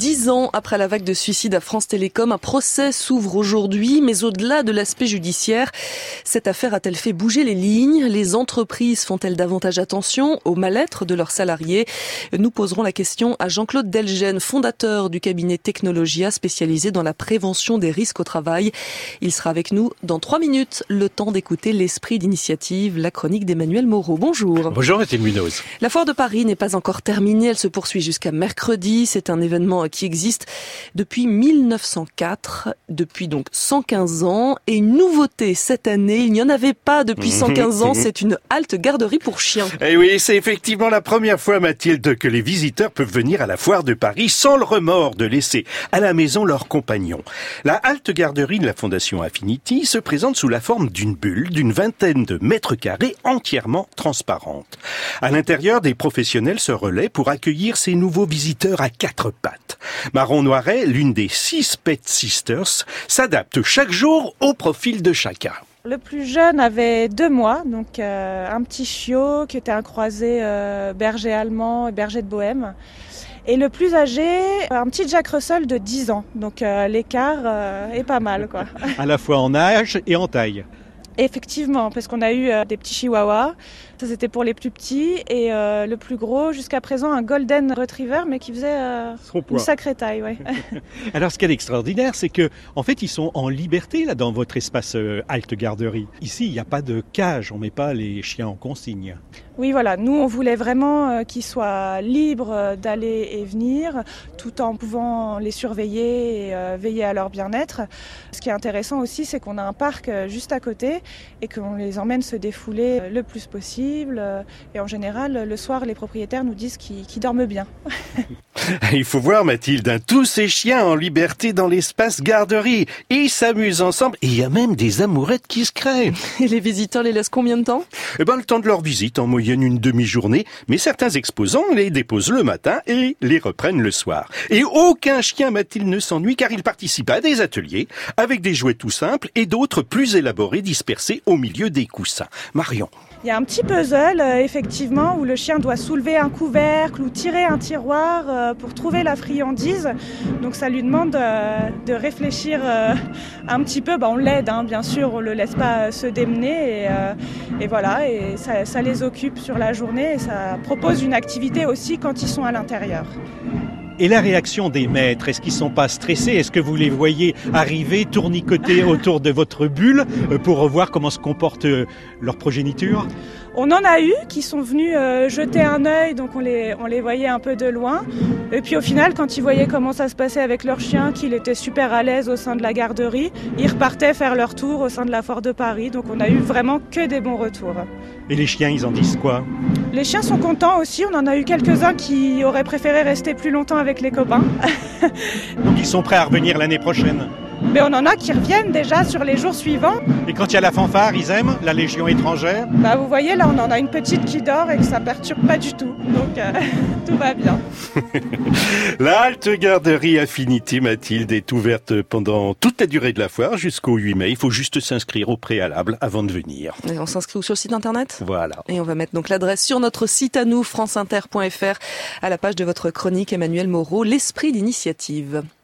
Dix ans après la vague de suicides à France Télécom, un procès s'ouvre aujourd'hui, mais au-delà de l'aspect judiciaire, cette affaire a-t-elle fait bouger les lignes? Les entreprises font-elles davantage attention au mal-être de leurs salariés? Nous poserons la question à Jean-Claude Delgen, fondateur du cabinet Technologia, spécialisé dans la prévention des risques au travail. Il sera avec nous dans trois minutes, le temps d'écouter l'esprit d'initiative, la chronique d'Emmanuel Moreau. Bonjour. Bonjour Mathilde Munoz. La foire de Paris n'est pas encore terminée, elle se poursuit jusqu'à mercredi. C'est un événement qui existe depuis 1904, depuis donc 115 ans. Et une nouveauté cette année, il n'y en avait pas depuis 115 ans, c'est une halte garderie pour chiens. Eh oui, c'est effectivement la première fois, Mathilde, que les visiteurs peuvent venir à la foire de Paris sans le remords de laisser à la maison leurs compagnons. La halte garderie de la Fondation Affinity se présente sous la forme d'une bulle d'une vingtaine de mètres carrés entièrement transparente. À l'intérieur, des professionnels se relaient pour accueillir ces nouveaux visiteurs à quatre pattes. Marron Noiret, l'une des six Pet Sisters, s'adapte chaque jour au profil de chacun. Le plus jeune avait deux mois, donc euh, un petit chiot qui était un croisé euh, berger allemand et berger de bohème. Et le plus âgé, un petit Jack Russell de 10 ans. Donc euh, l'écart est pas mal. Quoi. à la fois en âge et en taille. Effectivement, parce qu'on a eu des petits chihuahuas ça, c'était pour les plus petits. Et euh, le plus gros, jusqu'à présent, un Golden Retriever, mais qui faisait euh, une sacrée taille. Ouais. Alors, ce qui est extraordinaire, c'est que, en fait, ils sont en liberté là dans votre espace euh, halte garderie. Ici, il n'y a pas de cage, on met pas les chiens en consigne. Oui, voilà. Nous, on voulait vraiment qu'ils soient libres d'aller et venir, tout en pouvant les surveiller et veiller à leur bien-être. Ce qui est intéressant aussi, c'est qu'on a un parc juste à côté et qu'on les emmène se défouler le plus possible euh, et en général, le soir, les propriétaires nous disent qu'ils dorment bien. Il faut voir, Mathilde, hein, tous ces chiens en liberté dans l'espace garderie. Ils s'amusent ensemble. Et il y a même des amourettes qui se créent. Et les visiteurs les laissent combien de temps? Eh ben, le temps de leur visite, en moyenne une demi-journée. Mais certains exposants les déposent le matin et les reprennent le soir. Et aucun chien, Mathilde, ne s'ennuie car il participe à des ateliers avec des jouets tout simples et d'autres plus élaborés dispersés au milieu des coussins. Marion. Il y a un petit puzzle, euh, effectivement, où le chien doit soulever un couvercle ou tirer un tiroir euh, pour trouver la friandise. Donc ça lui demande euh, de réfléchir un petit peu. Bah, on l'aide, hein, bien sûr, on ne le laisse pas se démener. Et, voilà, et ça, ça les occupe sur la journée et ça propose une activité aussi quand ils sont à l'intérieur. Et la réaction des maîtres, est-ce qu'ils sont pas stressés? Est-ce que vous les voyez arriver, tournicoter autour de votre bulle euh, pour revoir comment se comporte euh, leur progéniture? On en a eu qui sont venus euh, jeter un œil, donc on les, on les voyait un peu de loin. Et puis au final, quand ils voyaient comment ça se passait avec leur chien, qu'il était super à l'aise au sein de la garderie, ils repartaient faire leur tour au sein de la Foire de Paris. Donc on a eu vraiment que des bons retours. Et les chiens, ils en disent quoi? Les chiens sont contents aussi. On en a eu quelques-uns qui auraient préféré rester plus longtemps avec les copains. Donc ils sont prêts à revenir l'année prochaine? Mais on en a qui reviennent déjà sur les jours suivants. Et quand il y a la fanfare, ils aiment la Légion étrangère? Bah vous voyez, là on en a une petite qui dort et que ça perturbe pas du tout. Donc euh, tout va bien. la halte garderie Affinity Mathilde est ouverte pendant toute la durée de la foire jusqu'au 8 mai. Il faut juste s'inscrire au préalable avant de venir. Et on s'inscrit sur le site internet? Voilà. Et on va mettre donc l'adresse sur notre site à nous, franceinter.fr, à la page de votre chronique Emmanuel Moreau, l'esprit d'initiative.